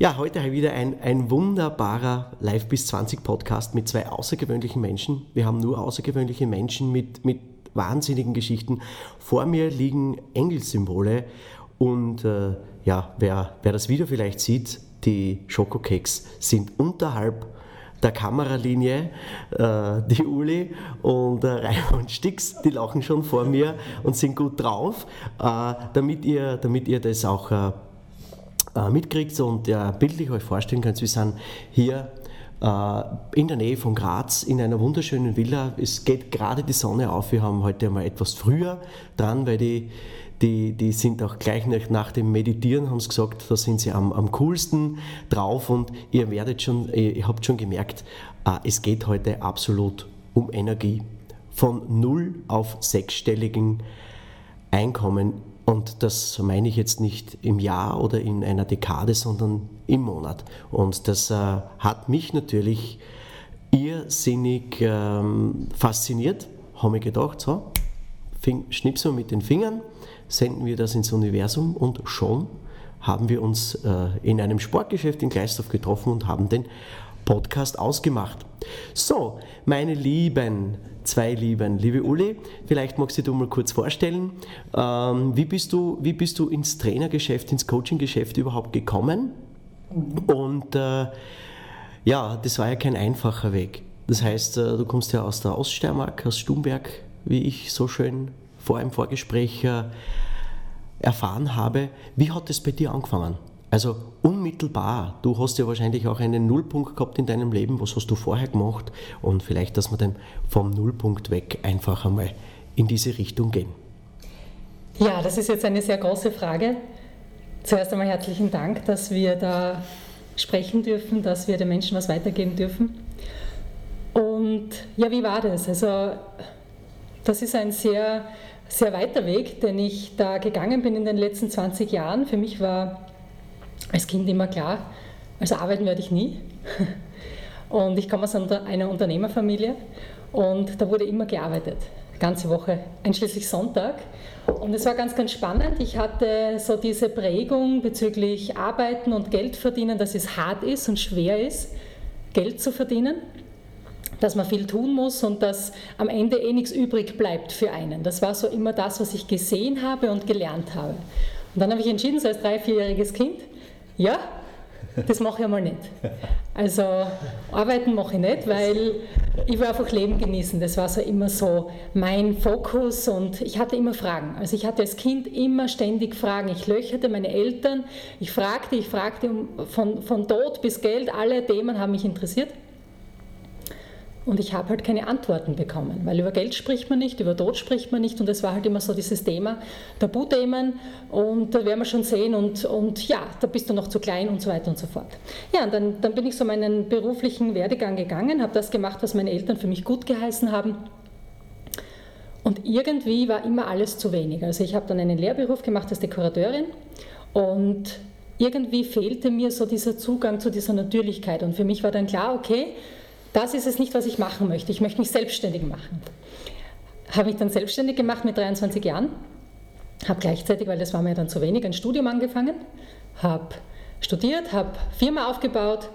Ja, heute wieder ein, ein wunderbarer Live bis 20 Podcast mit zwei außergewöhnlichen Menschen. Wir haben nur außergewöhnliche Menschen mit, mit wahnsinnigen Geschichten. Vor mir liegen Engelssymbole und äh, ja, wer, wer das Video vielleicht sieht, die Schokokeks sind unterhalb der Kameralinie, äh, die Uli und äh, Raimund Stix, die lachen schon vor mir und sind gut drauf, äh, damit, ihr, damit ihr das auch äh, mitkriegt und äh, bildlich euch vorstellen könnt. Wir sind hier äh, in der Nähe von Graz in einer wunderschönen Villa. Es geht gerade die Sonne auf. Wir haben heute mal etwas früher dran, weil die, die, die sind auch gleich nach, nach dem Meditieren, haben sie gesagt, da sind sie am, am coolsten drauf und ihr werdet schon, ihr habt schon gemerkt, äh, es geht heute absolut um Energie. Von null auf sechsstelligen Einkommen und das meine ich jetzt nicht im Jahr oder in einer Dekade, sondern im Monat. Und das äh, hat mich natürlich irrsinnig ähm, fasziniert. Habe ich gedacht, so, schnipsen wir mit den Fingern, senden wir das ins Universum und schon haben wir uns äh, in einem Sportgeschäft in Gleisdorf getroffen und haben den Podcast ausgemacht. So, meine Lieben, zwei Lieben, liebe Uli, vielleicht magst du mal kurz vorstellen, ähm, wie, bist du, wie bist du ins Trainergeschäft, ins Coachinggeschäft überhaupt gekommen? Und äh, ja, das war ja kein einfacher Weg. Das heißt, äh, du kommst ja aus der Oststeiermark, aus Stumberg, wie ich so schön vor einem Vorgespräch äh, erfahren habe. Wie hat es bei dir angefangen? Also unmittelbar, du hast ja wahrscheinlich auch einen Nullpunkt gehabt in deinem Leben, was hast du vorher gemacht und vielleicht, dass wir dann vom Nullpunkt weg einfach einmal in diese Richtung gehen. Ja, das ist jetzt eine sehr große Frage. Zuerst einmal herzlichen Dank, dass wir da sprechen dürfen, dass wir den Menschen was weitergeben dürfen. Und ja, wie war das? Also das ist ein sehr, sehr weiter Weg, den ich da gegangen bin in den letzten 20 Jahren. Für mich war als Kind immer klar, also arbeiten werde ich nie. Und ich komme aus einer Unternehmerfamilie und da wurde immer gearbeitet, ganze Woche, einschließlich Sonntag. Und es war ganz, ganz spannend. Ich hatte so diese Prägung bezüglich Arbeiten und Geld verdienen, dass es hart ist und schwer ist, Geld zu verdienen, dass man viel tun muss und dass am Ende eh nichts übrig bleibt für einen. Das war so immer das, was ich gesehen habe und gelernt habe. Und dann habe ich entschieden, so als drei-, vierjähriges Kind, ja, das mache ich einmal nicht. Also arbeiten mache ich nicht, weil ich will einfach Leben genießen. Das war so immer so mein Fokus und ich hatte immer Fragen. Also ich hatte als Kind immer ständig Fragen. Ich löcherte meine Eltern, ich fragte, ich fragte von, von Tod bis Geld, alle Themen haben mich interessiert. Und ich habe halt keine Antworten bekommen, weil über Geld spricht man nicht, über Tod spricht man nicht und es war halt immer so dieses Thema, Tabuthemen und da werden wir schon sehen und, und ja, da bist du noch zu klein und so weiter und so fort. Ja, und dann, dann bin ich so meinen beruflichen Werdegang gegangen, habe das gemacht, was meine Eltern für mich gut geheißen haben und irgendwie war immer alles zu wenig. Also ich habe dann einen Lehrberuf gemacht als Dekorateurin und irgendwie fehlte mir so dieser Zugang zu dieser Natürlichkeit und für mich war dann klar, okay, das ist es nicht, was ich machen möchte. Ich möchte mich selbstständig machen. Habe mich dann selbstständig gemacht mit 23 Jahren. Habe gleichzeitig, weil das war mir dann zu wenig, ein Studium angefangen. Habe studiert, habe Firma aufgebaut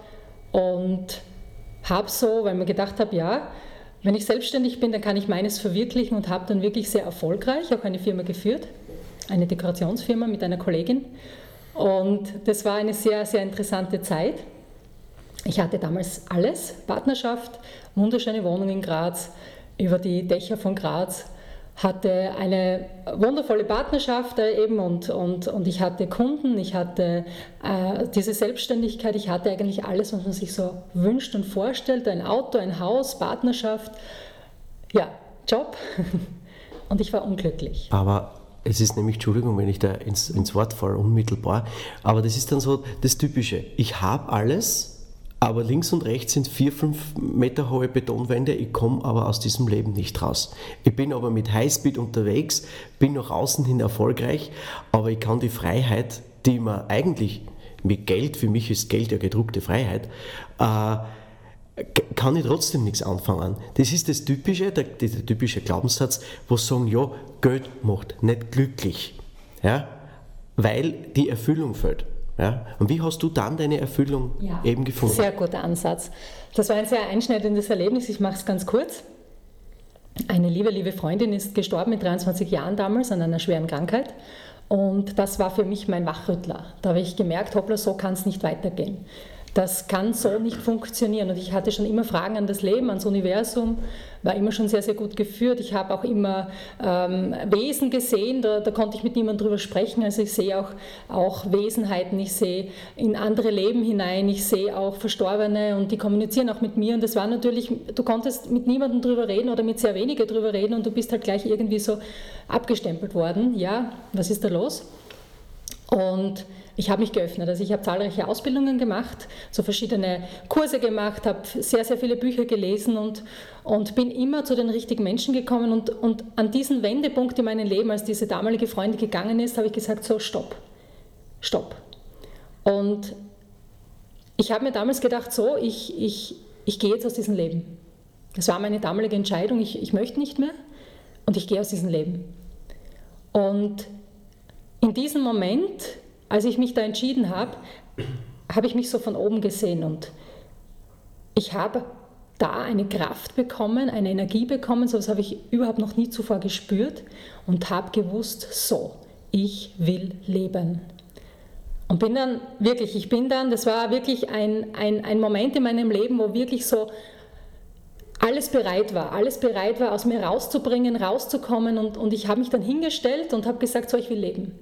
und habe so, weil mir gedacht habe, ja, wenn ich selbstständig bin, dann kann ich meines verwirklichen und habe dann wirklich sehr erfolgreich auch eine Firma geführt, eine Dekorationsfirma mit einer Kollegin. Und das war eine sehr, sehr interessante Zeit. Ich hatte damals alles, Partnerschaft, wunderschöne Wohnung in Graz, über die Dächer von Graz, hatte eine wundervolle Partnerschaft eben und, und, und ich hatte Kunden, ich hatte äh, diese Selbstständigkeit, ich hatte eigentlich alles, was man sich so wünscht und vorstellt, ein Auto, ein Haus, Partnerschaft, ja, Job und ich war unglücklich. Aber es ist nämlich, Entschuldigung, wenn ich da ins, ins Wort falle, unmittelbar, aber das ist dann so das Typische. Ich habe alles, aber links und rechts sind vier, fünf Meter hohe Betonwände. Ich komme aber aus diesem Leben nicht raus. Ich bin aber mit Highspeed unterwegs, bin nach außen hin erfolgreich, aber ich kann die Freiheit, die man eigentlich mit Geld, für mich ist Geld ja gedruckte Freiheit, äh, kann ich trotzdem nichts anfangen. Das ist das Typische, der, der typische Glaubenssatz, wo sagen, ja, Geld macht nicht glücklich, ja, weil die Erfüllung fehlt. Ja? Und wie hast du dann deine Erfüllung ja, eben gefunden? Sehr guter Ansatz. Das war ein sehr einschneidendes Erlebnis. Ich mache es ganz kurz. Eine liebe, liebe Freundin ist gestorben mit 23 Jahren damals an einer schweren Krankheit. Und das war für mich mein Wachrüttler. Da habe ich gemerkt, hoppla, so kann es nicht weitergehen. Das kann so nicht funktionieren. Und ich hatte schon immer Fragen an das Leben, ans Universum, war immer schon sehr, sehr gut geführt. Ich habe auch immer ähm, Wesen gesehen, da, da, konnte ich mit niemandem drüber sprechen. Also ich sehe auch, auch Wesenheiten, ich sehe in andere Leben hinein, ich sehe auch Verstorbene und die kommunizieren auch mit mir. Und das war natürlich, du konntest mit niemandem drüber reden oder mit sehr wenigen drüber reden und du bist halt gleich irgendwie so abgestempelt worden. Ja, was ist da los? Und ich habe mich geöffnet. Also ich habe zahlreiche Ausbildungen gemacht, so verschiedene Kurse gemacht, habe sehr, sehr viele Bücher gelesen und, und bin immer zu den richtigen Menschen gekommen. Und, und an diesen Wendepunkt in meinem Leben, als diese damalige Freundin gegangen ist, habe ich gesagt, so, stopp, stopp. Und ich habe mir damals gedacht, so, ich, ich, ich gehe jetzt aus diesem Leben. Das war meine damalige Entscheidung, ich, ich möchte nicht mehr und ich gehe aus diesem Leben. Und in diesem Moment als ich mich da entschieden habe, habe ich mich so von oben gesehen und ich habe da eine Kraft bekommen, eine Energie bekommen, so etwas habe ich überhaupt noch nie zuvor gespürt und habe gewusst, so, ich will leben. Und bin dann wirklich, ich bin dann, das war wirklich ein, ein, ein Moment in meinem Leben, wo wirklich so alles bereit war, alles bereit war, aus mir rauszubringen, rauszukommen und, und ich habe mich dann hingestellt und habe gesagt, so, ich will leben.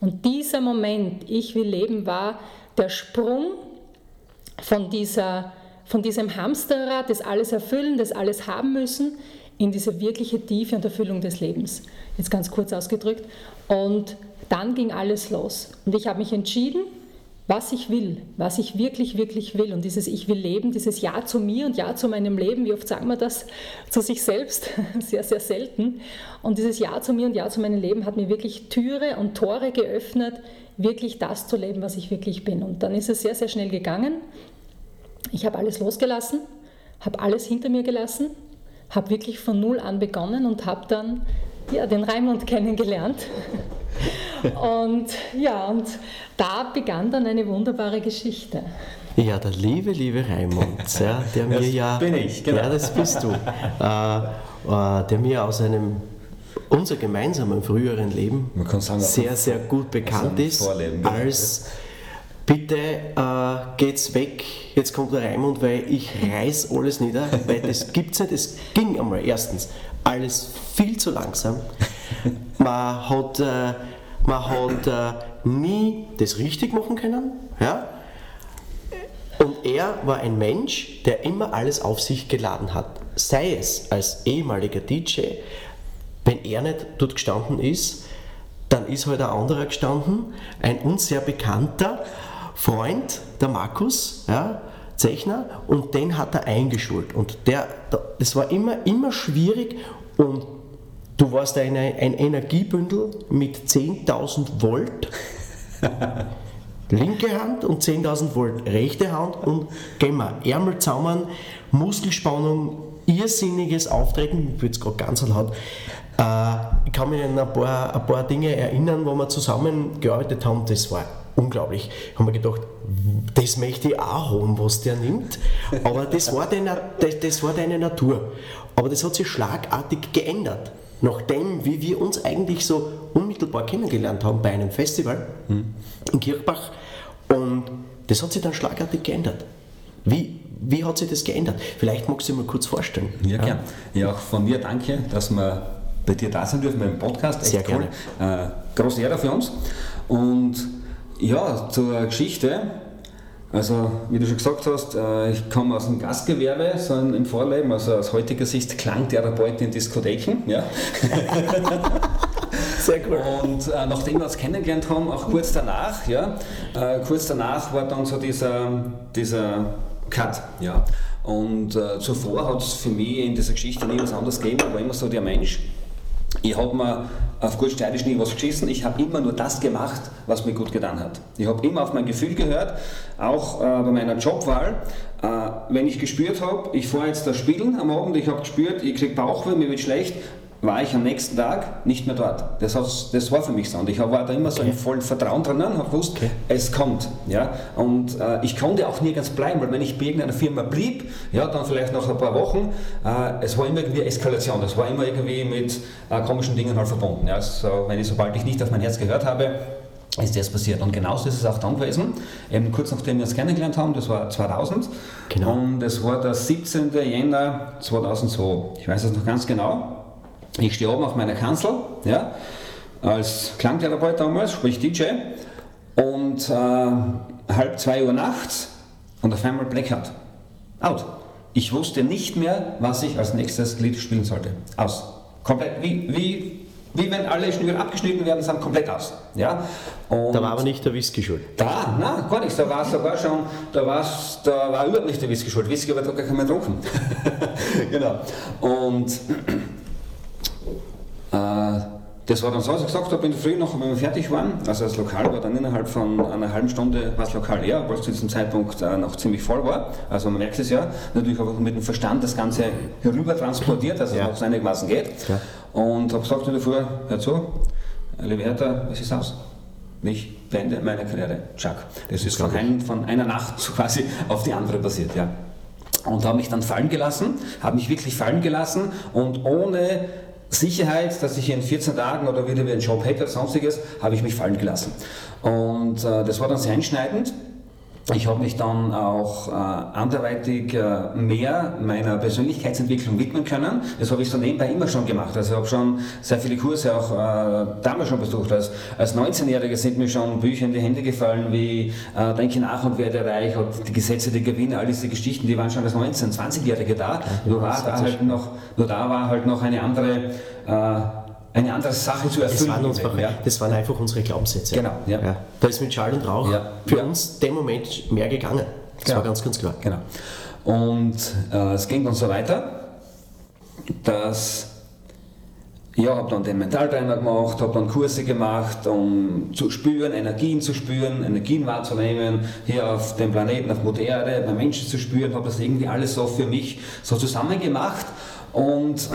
Und dieser Moment, ich will leben, war der Sprung von, dieser, von diesem Hamsterrad, das alles erfüllen, das alles haben müssen, in diese wirkliche Tiefe und Erfüllung des Lebens. Jetzt ganz kurz ausgedrückt. Und dann ging alles los. Und ich habe mich entschieden, was ich will, was ich wirklich, wirklich will. Und dieses Ich will leben, dieses Ja zu mir und Ja zu meinem Leben, wie oft sagen wir das zu sich selbst? Sehr, sehr selten. Und dieses Ja zu mir und Ja zu meinem Leben hat mir wirklich Türe und Tore geöffnet, wirklich das zu leben, was ich wirklich bin. Und dann ist es sehr, sehr schnell gegangen. Ich habe alles losgelassen, habe alles hinter mir gelassen, habe wirklich von Null an begonnen und habe dann ja, den Raimund kennengelernt. Und ja, und da begann dann eine wunderbare Geschichte. Ja, der liebe, liebe Raimund, ja, der mir das ja. Bin ich, genau. Ja, das bist du. Äh, äh, der mir aus einem unser gemeinsamen früheren Leben sagen, sehr, sehr gut bekannt ist als bitte äh, geht's weg, jetzt kommt der Raimund, weil ich reiß alles nieder, weil das gibt's nicht, es ging einmal erstens alles viel zu langsam. Man hat äh, man hat äh, nie das richtig machen können. Ja? Und er war ein Mensch, der immer alles auf sich geladen hat. Sei es als ehemaliger DJ, wenn er nicht dort gestanden ist, dann ist halt ein anderer gestanden, ein uns sehr bekannter Freund, der Markus, ja, Zeichner, und den hat er eingeschult. Und der, das war immer, immer schwierig und Du warst ein, ein Energiebündel mit 10.000 Volt. linke Hand und 10.000 Volt rechte Hand und gehen wir Ärmel zusammen, Muskelspannung, irrsinniges Auftreten, ich bin jetzt gerade ganz laut. Äh, ich kann mich an ein paar, ein paar Dinge erinnern, wo wir zusammengearbeitet haben, das war unglaublich. Ich habe mir gedacht, das möchte ich auch haben, was der nimmt. Aber das war, deine, das, das war deine Natur. Aber das hat sich schlagartig geändert nachdem, wie wir uns eigentlich so unmittelbar kennengelernt haben bei einem Festival mhm. in Kirchbach. Und das hat sich dann schlagartig geändert. Wie, wie hat sich das geändert? Vielleicht magst du dir mal kurz vorstellen. Ja, gern. Ja, auch von mir danke, dass wir bei dir da sein dürfen beim Podcast. Echt Sehr gerne. Äh, große Ehre für uns. Und ja, zur Geschichte. Also, wie du schon gesagt hast, äh, ich komme aus dem Gastgewerbe, so im Vorleben, also aus heutiger Sicht Klangtherapeut in Diskotheken. Ja. Sehr cool. Und äh, nachdem wir uns kennengelernt haben, auch kurz danach, ja, äh, kurz danach war dann so dieser, dieser Cut. Ja. Und äh, zuvor hat es für mich in dieser Geschichte nie was anderes gegeben, aber immer so der Mensch. Ich habe mir auf gut steirisch nie was geschissen, ich habe immer nur das gemacht, was mir gut getan hat. Ich habe immer auf mein Gefühl gehört, auch äh, bei meiner Jobwahl. Äh, wenn ich gespürt habe, ich fahre jetzt da spielen am Abend, ich habe gespürt, ich kriege Bauchweh, mir wird schlecht, war ich am nächsten Tag nicht mehr dort. Das, das war für mich so. Und ich war da immer so im vollen Vertrauen drinnen, habe gewusst, okay. es kommt. Ja? Und äh, ich konnte auch nirgends bleiben, weil wenn ich bei irgendeiner Firma blieb, ja, dann vielleicht nach ein paar Wochen, äh, es war immer irgendwie Eskalation, es war immer irgendwie mit äh, komischen Dingen halt verbunden. Ja? Also, wenn ich, sobald ich nicht auf mein Herz gehört habe, ist das passiert. Und genauso ist es auch dann gewesen, eben kurz nachdem wir uns kennengelernt haben, das war 2000. Genau. Und es war der 17. Jänner 2002. Ich weiß es noch ganz genau. Ich stehe oben auf meiner Kanzel, ja, als Klangtherapeut damals, sprich DJ, und äh, halb zwei Uhr nachts und auf einmal Blackout. Out. Ich wusste nicht mehr, was ich als nächstes Lied spielen sollte. Aus. Komplett, wie, wie, wie wenn alle Schnüre abgeschnitten werden, sind komplett aus. Ja? Und da war aber nicht der Whisky schuld. Da, nein, gar nichts. Da war sogar schon, da, war's, da war überhaupt nicht der Whisky schuld. Whisky da gar kein mehr getrunken. genau. Und das war dann so, als ich gesagt habe, in der Früh noch, wenn wir fertig waren, also das Lokal war dann innerhalb von einer halben Stunde war das Lokal leer, obwohl es zu diesem Zeitpunkt äh, noch ziemlich voll war. Also man merkt es ja, natürlich auch mit dem Verstand das Ganze herüber transportiert, dass ja. es noch einigermaßen geht. Ja. Und habe gesagt in der Früh, hör zu, liebe Hertha, es ist aus. Ich beende meine Karriere. Chuck. Das ist von, ein, von einer Nacht quasi auf die andere passiert, ja. Und habe mich dann fallen gelassen, habe mich wirklich fallen gelassen und ohne Sicherheit, dass ich in 14 Tagen oder wieder einen Job hätte oder sonstiges, habe ich mich fallen gelassen. Und äh, das war dann sehr einschneidend. Ich habe mich dann auch äh, anderweitig äh, mehr meiner Persönlichkeitsentwicklung widmen können. Das habe ich so nebenbei immer schon gemacht. Also ich habe schon sehr viele Kurse auch äh, damals schon besucht. Als, als 19-Jähriger sind mir schon Bücher in die Hände gefallen wie äh, Denke nach und werde reich und die Gesetze der Gewinne, all diese Geschichten, die waren schon als 19-, 20-Jährige da. Nur, war da halt noch, nur da war halt noch eine andere äh, eine andere Sache zu erfüllen. Das waren, uns, ja. das waren einfach unsere Glaubenssätze. Genau, ja. ja. Da ist mit Schall und Rauch ja. für uns dem Moment mehr gegangen. Das genau. war ganz, ganz klar. Genau. Und äh, es ging dann so weiter, dass ja, habe dann den Mentaltrainer gemacht, habe dann Kurse gemacht, um zu spüren, Energien zu spüren, Energien wahrzunehmen, hier auf dem Planeten, auf Mutter Erde, bei Menschen zu spüren, habe das irgendwie alles so für mich so zusammen gemacht und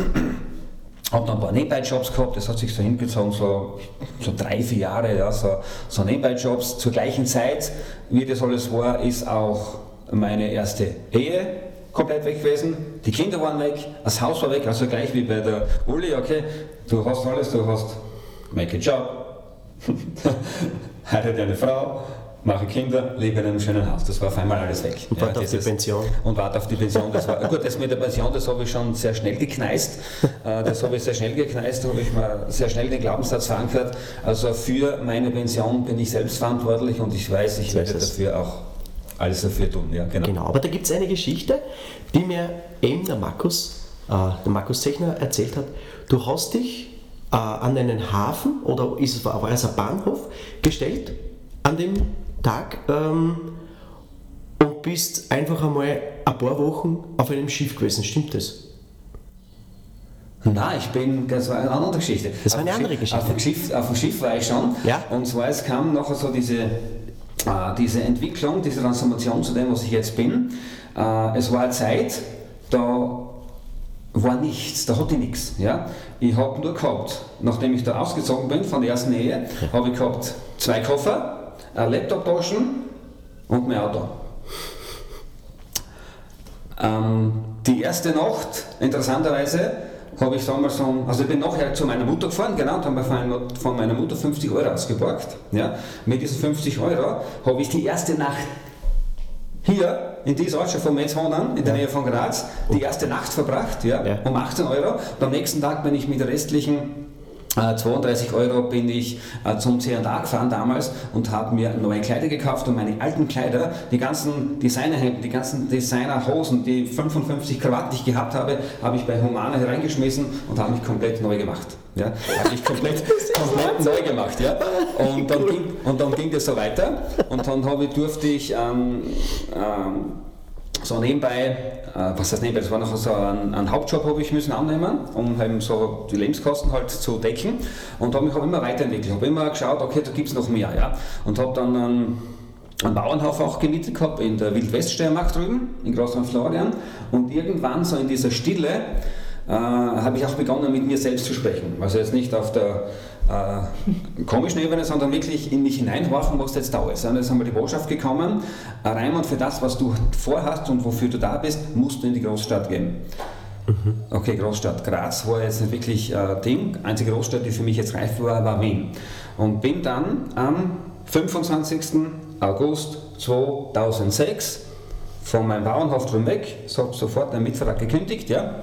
habe dann ein paar Nebenbei-Jobs gehabt, das hat sich so hingezogen, so, so drei, vier Jahre, ja, so, so Nebenbei-Jobs. Zur gleichen Zeit, wie das alles war, ist auch meine erste Ehe komplett weg gewesen, die Kinder waren weg, das Haus war weg, also gleich wie bei der Uli, okay, du hast alles, du hast make a job, heirate eine Frau, mache Kinder, lebe in einem schönen Haus. Das war auf einmal alles weg. Und warte ja, auf die Pension. Und warte auf die Pension. Das war, gut, das mit der Pension, das habe ich schon sehr schnell gekneist. Äh, das habe ich sehr schnell gekneist, da habe ich mal sehr schnell den Glaubenssatz verankert. Also für meine Pension bin ich selbst verantwortlich und ich weiß, ich werde dafür auch alles dafür tun. Ja, genau. genau, aber da gibt es eine Geschichte, die mir eben der Markus, äh, der Markus Zechner erzählt hat. Du hast dich äh, an einen Hafen oder ist es, war es ein Bahnhof gestellt, an dem Tag ähm, und bist einfach einmal ein paar Wochen auf einem Schiff gewesen. Stimmt das? Nein, ich bin, das war eine andere Geschichte. Das war eine andere Schiff, Geschichte. Auf dem, Schiff, auf dem Schiff war ich schon. Ja. Und zwar, es kam nachher so diese, äh, diese Entwicklung, diese Transformation zu dem, was ich jetzt bin. Äh, es war eine Zeit, da war nichts, da hatte ich nichts. Ja? Ich habe nur gehabt, nachdem ich da ausgezogen bin von der ersten Ehe, habe ich gehabt zwei Koffer, ein Laptop taschen und mein Auto. Ähm, die erste Nacht, interessanterweise, habe ich damals so, also ich bin nachher zu meiner Mutter gefahren, genau, und habe von meiner Mutter 50 Euro ausgeborgt. Ja. Mit diesen 50 Euro habe ich die erste Nacht hier in dieser Ortschaft von Metzhonen, in der. Nähe von Graz, die erste Nacht verbracht, ja, ja. um 18 Euro. Und am nächsten Tag bin ich mit der restlichen 32 äh, Euro bin ich äh, zum C&A gefahren damals und habe mir neue Kleider gekauft und meine alten Kleider, die ganzen Designerhemden, die ganzen Designerhosen, die 55 Krawatten, die ich gehabt habe, habe ich bei Humana hereingeschmissen und habe mich komplett neu gemacht. Ja, habe ich komplett, komplett neu gemacht. Ja. Und, dann ging, und dann ging das so weiter und dann habe, durfte ich ähm, ähm, so nebenbei, äh, was heißt nebenbei, das war noch so ein, ein Hauptjob habe ich müssen annehmen, um eben so die Lebenskosten halt zu decken. Und habe mich auch immer weiterentwickelt, habe immer geschaut, okay, da gibt es noch mehr, ja, und habe dann einen, einen Bauernhof auch gemietet gehabt in der Wildweststeiermark drüben, in Großmann Florian und irgendwann so in dieser Stille äh, habe ich auch begonnen mit mir selbst zu sprechen, also jetzt nicht auf der äh, komischen Ebene, sondern wirklich in mich hineinhorchen, was jetzt da ist. Und jetzt haben wir die Botschaft gekommen, äh, Raimund, für das, was du vorhast und wofür du da bist, musst du in die Großstadt gehen. Mhm. Okay, Großstadt Graz war jetzt nicht wirklich äh, Ding. Einzige Großstadt, die für mich jetzt reif war, war Wien. Und bin dann am 25. August 2006 von meinem Bauernhof drüben weg, so, sofort einen Mitvertrag gekündigt, ja,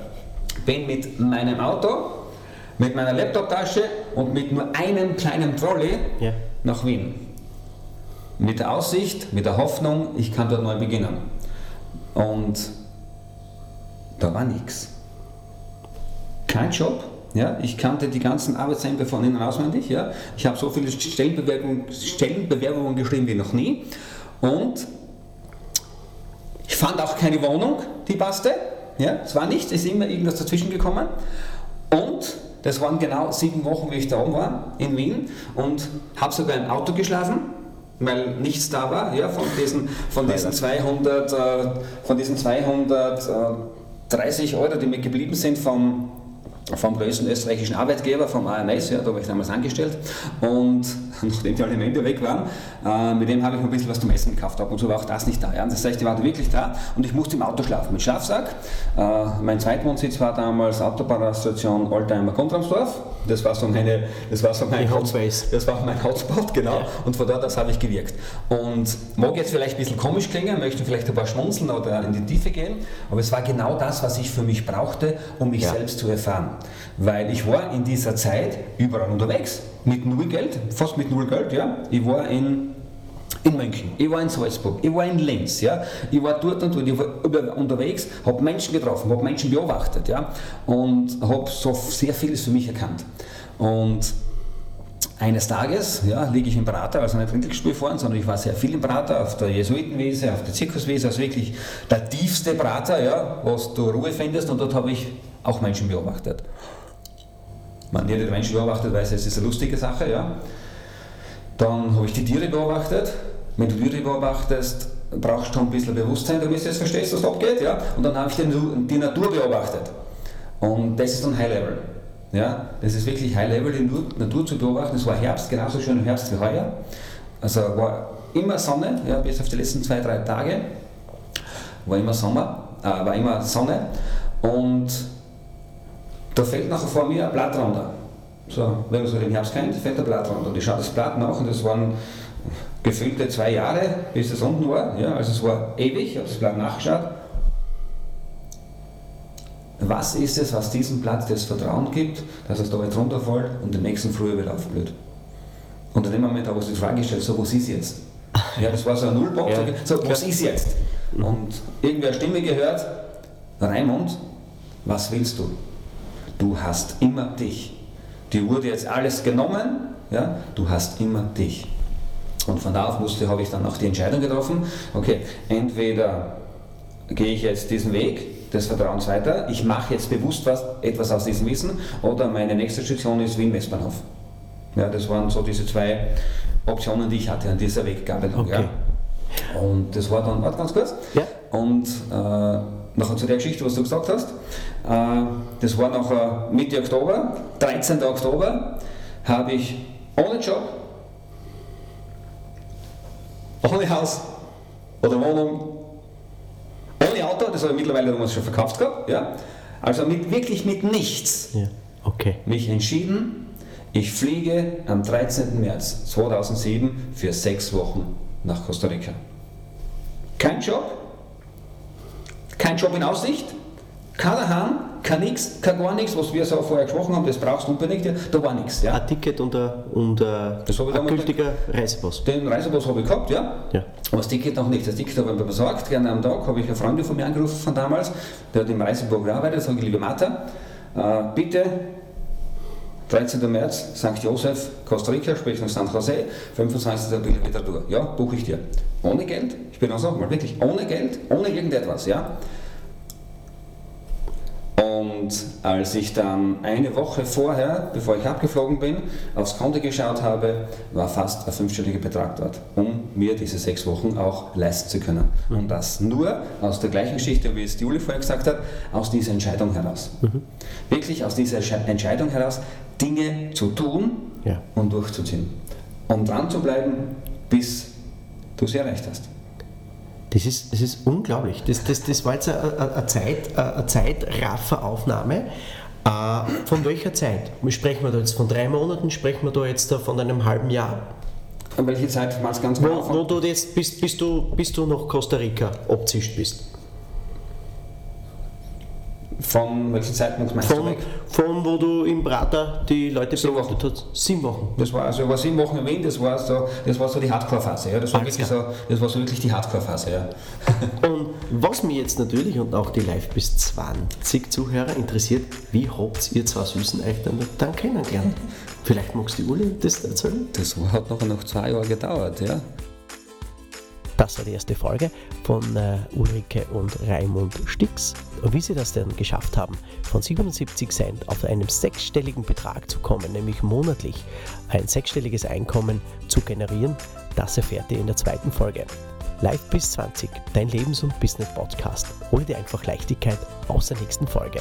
bin mit meinem Auto mit meiner Laptoptasche und mit nur einem kleinen Trolley ja. nach Wien. Mit der Aussicht, mit der Hoffnung, ich kann dort neu beginnen. Und da war nichts. Kein Job. Ja, ich kannte die ganzen Arbeitsämter von innen auswendig. Ja. Ich habe so viele Stellenbewerbungen, Stellenbewerbungen geschrieben wie noch nie. Und ich fand auch keine Wohnung, die passte. Ja, es war nichts, es ist immer irgendwas dazwischen gekommen. Und das waren genau sieben Wochen, wie ich da oben war, in Wien und habe sogar im Auto geschlafen, weil nichts da war, ja, von diesen, von diesen 200, äh, von diesen 230 Euro, die mir geblieben sind vom, vom größten österreichischen Arbeitgeber, vom AMS, ja, da war ich damals angestellt. Und nachdem die Alimente weg waren, äh, mit dem habe ich ein bisschen was zum Essen gekauft, ab und so war auch das nicht da. Ja. Das heißt, die waren wirklich da und ich musste im Auto schlafen mit Schlafsack. Äh, mein Zweitwohnsitz war damals Autobahnstation Oldtimer Kontramsdorf. Das war so meine, das war so mein, Hot, das war mein Hotspot, genau. Ja. Und von dort aus habe ich gewirkt. Und mag jetzt vielleicht ein bisschen komisch klingen, möchte vielleicht ein paar schmunzeln oder in die Tiefe gehen, aber es war genau das, was ich für mich brauchte, um mich ja. selbst zu erfahren. Weil ich war in dieser Zeit überall unterwegs mit null Geld, fast mit null Geld, ja. Ich war in, in München, ich war in Salzburg, ich war in Linz, ja. Ich war dort und dort, ich war unterwegs, habe Menschen getroffen, habe Menschen beobachtet, ja. Und habe so sehr vieles für mich erkannt. Und eines Tages ja, liege ich im Prater, also nicht Rindelgespiel fahren, sondern ich war sehr viel im Prater, auf der Jesuitenwiese, auf der Zirkuswiese, also wirklich der tiefste Prater, ja, was du Ruhe findest und dort habe ich auch Menschen beobachtet man jeder Menschen beobachtet, weiß, es ist eine lustige Sache. Ja. Dann habe ich die Tiere beobachtet. Wenn du Tiere beobachtest, brauchst du ein bisschen Bewusstsein, damit du jetzt verstehst, was abgeht. Ja. Und dann habe ich die, die Natur beobachtet. Und das ist dann High Level. Ja, das ist wirklich High Level, die Natur zu beobachten. Es war Herbst, genauso schön im Herbst wie heuer. Also war immer Sonne, ja, bis auf die letzten zwei, drei Tage. War immer Sommer, äh, war immer Sonne. Und da fällt nachher vor mir ein Blatt runter. So, wenn man so den Herbst kennt, fällt ein Blatt runter. Und ich schaue das Blatt nach und das waren gefühlte zwei Jahre, bis es unten war. Ja, also es war ewig, ich habe das Blatt nachgeschaut. Was ist es, was diesem Blatt das Vertrauen gibt, dass es da jetzt runterfällt und den nächsten Frühjahr wieder aufblüht? Und in dem Moment habe ich die Frage gestellt, so was ist jetzt? Ja, das war so ein Nullpunkt. Ja, so, was ist jetzt? Und irgendwie eine Stimme gehört, Raimund, was willst du? Du hast immer dich. Die wurde jetzt alles genommen, ja? du hast immer dich. Und von da auf musste, habe ich dann auch die Entscheidung getroffen, okay, entweder gehe ich jetzt diesen Weg des Vertrauens weiter, ich mache jetzt bewusst was, etwas aus diesem Wissen, oder meine nächste Station ist Wien Westbahnhof. Ja, das waren so diese zwei Optionen, die ich hatte an dieser Weggabelung. Okay. Ja. Und das war dann, warte ganz kurz, ja. und äh, nachher zu der Geschichte, was du gesagt hast. Äh, das war nachher Mitte Oktober, 13. Oktober, habe ich ohne Job, ohne Haus oder Wohnung, ohne Auto, das habe ich mittlerweile damals schon verkauft gehabt, ja. also mit, wirklich mit nichts, ja. okay. mich entschieden, ich fliege am 13. März 2007 für sechs Wochen nach Costa Rica. Kein Job, kein Job in Aussicht, kein Hahn, kein nix, kein gar nichts, was wir so vorher gesprochen haben, das brauchst du unbedingt, ja, da war nichts. Ja. Ein Ticket und ein, und ein, ein gültiger Reisepass. Den Reisepass habe ich gehabt, ja. Ja. Aber das Ticket noch nicht. Das Ticket habe ich mir besorgt. Gerne am Tag habe ich eine Freundin von mir angerufen von damals, der hat im Reisebüro gearbeitet, sage ich, liebe Martha, äh, bitte 13. März, St. Josef, Costa Rica, sprich nach San Jose, 25. April wieder durch. Ja, buche ich dir. Ohne Geld, ich bin auch mal wirklich, ohne Geld, ohne irgendetwas, ja. Und als ich dann eine Woche vorher, bevor ich abgeflogen bin, aufs Konto geschaut habe, war fast ein fünfstelliger Betrag dort, um mir diese sechs Wochen auch leisten zu können. Und das nur aus der gleichen Geschichte, wie es die Juli vorher gesagt hat, aus dieser Entscheidung heraus. Wirklich aus dieser Entsche- Entscheidung heraus, Dinge zu tun Ja. und durchzuziehen. Und dran zu bleiben, bis du sie erreicht hast. Das ist, das ist unglaublich. Das, das, das war jetzt eine, eine, eine Zeit, eine Zeitrafferaufnahme. Äh, von welcher Zeit? Sprechen wir da jetzt von drei Monaten? Sprechen wir da jetzt von einem halben Jahr? Und welche Zeit meinst du ganz genau? Wo, wo du jetzt bis, bis, du, bis du nach Costa Rica abzischt bist. Von welchem Zeitpunkt meinst du Von, weg? von wo du im Prater die Leute Sieben beobachtet hast. Sieben Wochen. Das war also, was ich machen in Wien, das war so, das war so die Hardcore-Phase. Ja. Das, war Alles wirklich so, das war so wirklich die Hardcore-Phase. Ja. Und was mich jetzt natürlich und auch die Live bis 20 Zuhörer interessiert, wie habt ihr zwei Süßen euch dann, dann kennengelernt? Vielleicht magst du Uli das erzählen? Das hat noch, noch zwei Jahre gedauert. Ja. Das war die erste Folge von äh, Ulrike und Raimund Stix. Und wie sie das denn geschafft haben, von 77 Cent auf einem sechsstelligen Betrag zu kommen, nämlich monatlich ein sechsstelliges Einkommen zu generieren, das erfährt ihr in der zweiten Folge. Live bis 20, dein Lebens- und Business-Podcast. Hol dir einfach Leichtigkeit aus der nächsten Folge.